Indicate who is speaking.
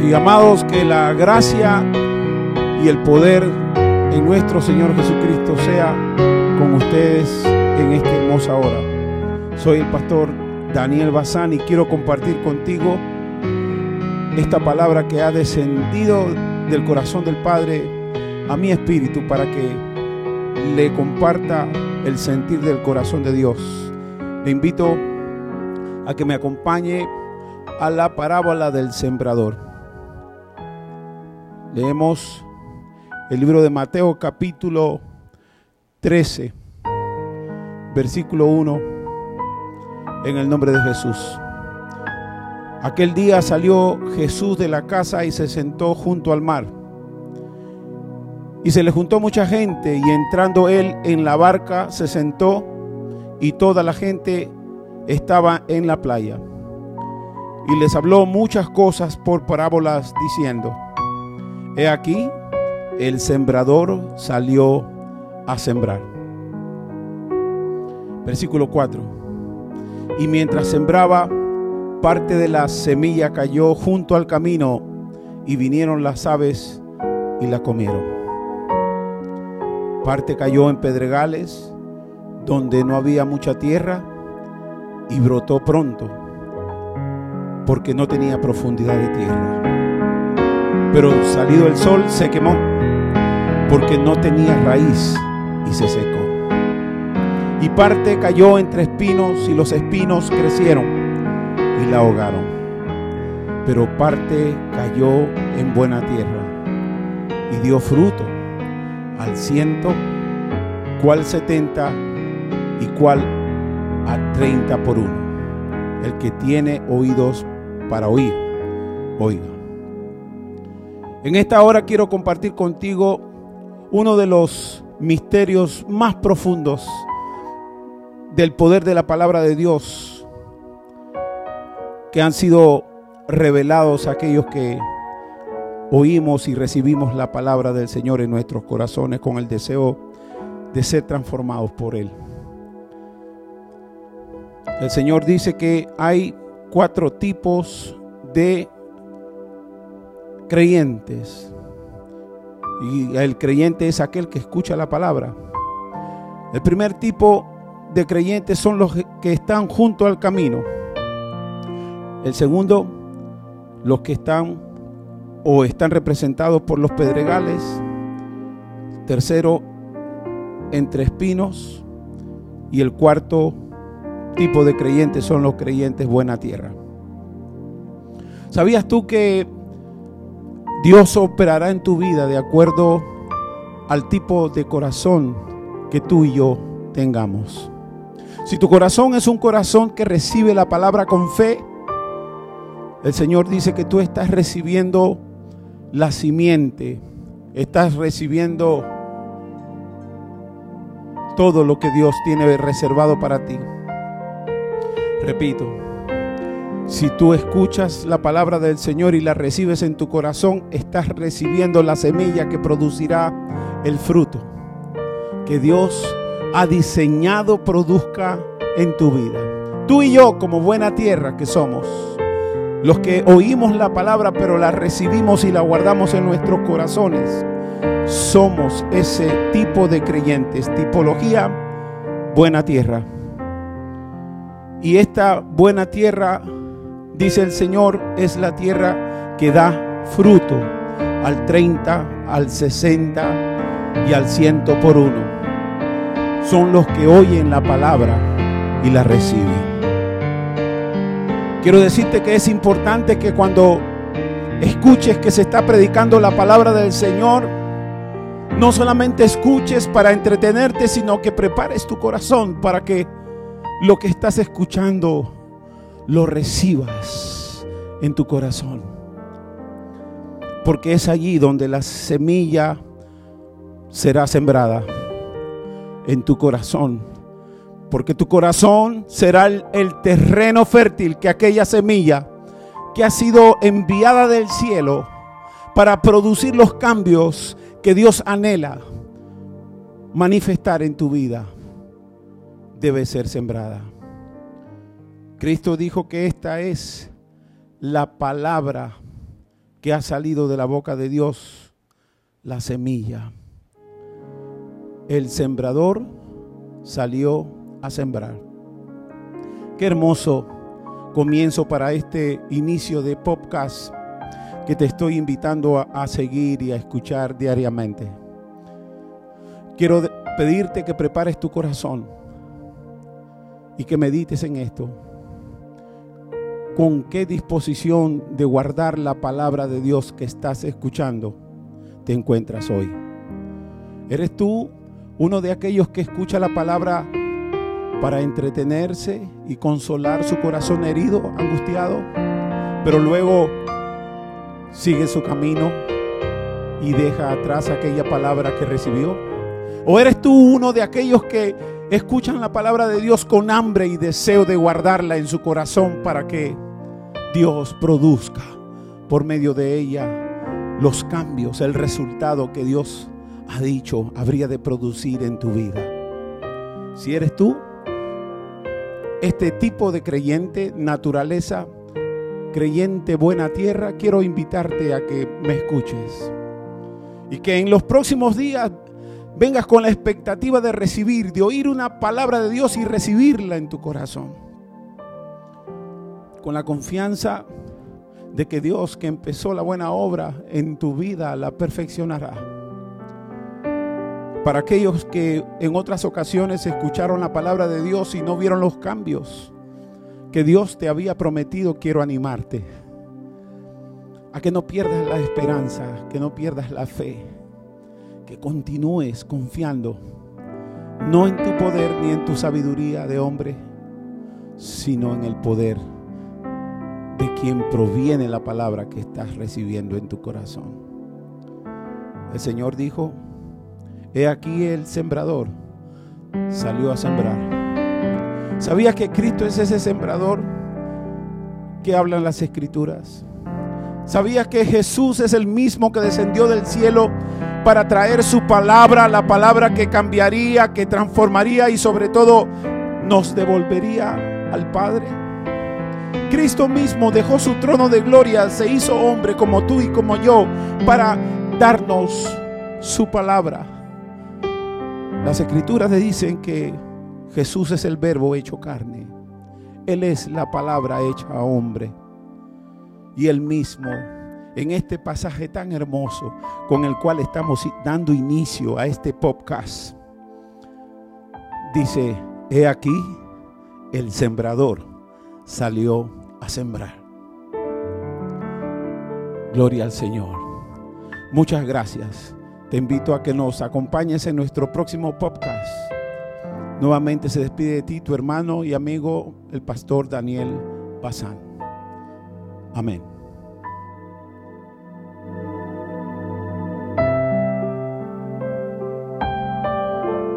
Speaker 1: Sí, amados, que la gracia y el poder en nuestro Señor Jesucristo sea con ustedes en esta hermosa hora. Soy el pastor Daniel Bazán y quiero compartir contigo esta palabra que ha descendido del corazón del Padre a mi espíritu para que le comparta el sentir del corazón de Dios. Le invito a que me acompañe a la parábola del sembrador. Leemos el libro de Mateo capítulo 13, versículo 1, en el nombre de Jesús. Aquel día salió Jesús de la casa y se sentó junto al mar. Y se le juntó mucha gente y entrando él en la barca se sentó y toda la gente estaba en la playa. Y les habló muchas cosas por parábolas diciendo, He aquí, el sembrador salió a sembrar. Versículo 4. Y mientras sembraba, parte de la semilla cayó junto al camino y vinieron las aves y la comieron. Parte cayó en pedregales donde no había mucha tierra y brotó pronto porque no tenía profundidad de tierra. Pero salido el sol se quemó porque no tenía raíz y se secó. Y parte cayó entre espinos y los espinos crecieron y la ahogaron. Pero parte cayó en buena tierra y dio fruto al ciento, cual setenta y cual a treinta por uno. El que tiene oídos para oír, oiga. En esta hora quiero compartir contigo uno de los misterios más profundos del poder de la palabra de Dios que han sido revelados a aquellos que oímos y recibimos la palabra del Señor en nuestros corazones con el deseo de ser transformados por Él. El Señor dice que hay cuatro tipos de creyentes. Y el creyente es aquel que escucha la palabra. El primer tipo de creyentes son los que están junto al camino. El segundo, los que están o están representados por los pedregales. Tercero, entre espinos. Y el cuarto tipo de creyentes son los creyentes buena tierra. ¿Sabías tú que Dios operará en tu vida de acuerdo al tipo de corazón que tú y yo tengamos? Si tu corazón es un corazón que recibe la palabra con fe, el Señor dice que tú estás recibiendo la simiente, estás recibiendo todo lo que Dios tiene reservado para ti. Repito, si tú escuchas la palabra del Señor y la recibes en tu corazón, estás recibiendo la semilla que producirá el fruto que Dios ha diseñado produzca en tu vida. Tú y yo, como buena tierra que somos, los que oímos la palabra pero la recibimos y la guardamos en nuestros corazones, somos ese tipo de creyentes, tipología buena tierra. Y esta buena tierra, dice el Señor, es la tierra que da fruto al 30, al 60 y al 100 por uno. Son los que oyen la palabra y la reciben. Quiero decirte que es importante que cuando escuches que se está predicando la palabra del Señor, no solamente escuches para entretenerte, sino que prepares tu corazón para que lo que estás escuchando lo recibas en tu corazón. Porque es allí donde la semilla será sembrada en tu corazón. Porque tu corazón será el, terreno fértil que aquella semilla que ha sido enviada del cielo para producir los cambios que Dios anhela manifestar en tu vida debe ser sembrada. Cristo dijo que esta es la palabra que ha salido de la boca de Dios, la semilla. El sembrador salió a sembrar. Qué hermoso comienzo para este inicio de podcast que te estoy invitando a, seguir y a escuchar diariamente. Quiero pedirte que prepares tu corazón y que medites en esto. ¿Con qué disposición de guardar la palabra de Dios que estás escuchando te encuentras hoy? ¿Eres tú uno de aquellos que escucha la palabra para entretenerse y consolar su corazón herido, angustiado, pero luego sigue su camino y deja atrás aquella palabra que recibió? ¿O eres tú uno de aquellos que escuchan la palabra de Dios con hambre y deseo de guardarla en su corazón para que Dios produzca por medio de ella los cambios, el resultado que Dios ha dicho habría de producir en tu vida? Si eres tú, este tipo de creyente, naturaleza, creyente buena tierra, quiero invitarte a que me escuches. Y que en los próximos días vengas con la expectativa de recibir, de oír una palabra de Dios y recibirla en tu corazón. Con la confianza de que Dios que empezó la buena obra en tu vida la perfeccionará. Para aquellos que en otras ocasiones escucharon la palabra de Dios y no vieron los cambios que Dios te había prometido, quiero animarte a que no pierdas la esperanza, que no pierdas la fe, que continúes confiando, no en tu poder ni en tu sabiduría de hombre, sino en el poder de quien proviene la palabra que estás recibiendo en tu corazón. El Señor dijo, He aquí el sembrador salió a sembrar. ¿Sabías que Cristo es ese sembrador que hablan las escrituras? ¿Sabías que Jesús es el mismo que descendió del cielo para traer su palabra, la palabra que cambiaría, que transformaría y sobre todo nos devolvería al Padre? Cristo mismo dejó su trono de gloria, se hizo hombre como tú y como yo para darnos su palabra las escrituras dicen que Jesús es el verbo hecho carne. Él es la palabra hecha hombre. Y él mismo, en este pasaje tan hermoso con el cual estamos dando inicio a este podcast, dice, he aquí, el sembrador salió a sembrar. Gloria al Señor. Muchas gracias. Te invito a que nos acompañes en nuestro próximo podcast. Nuevamente se despide de ti tu hermano y amigo, el pastor Daniel Bazán. Amén.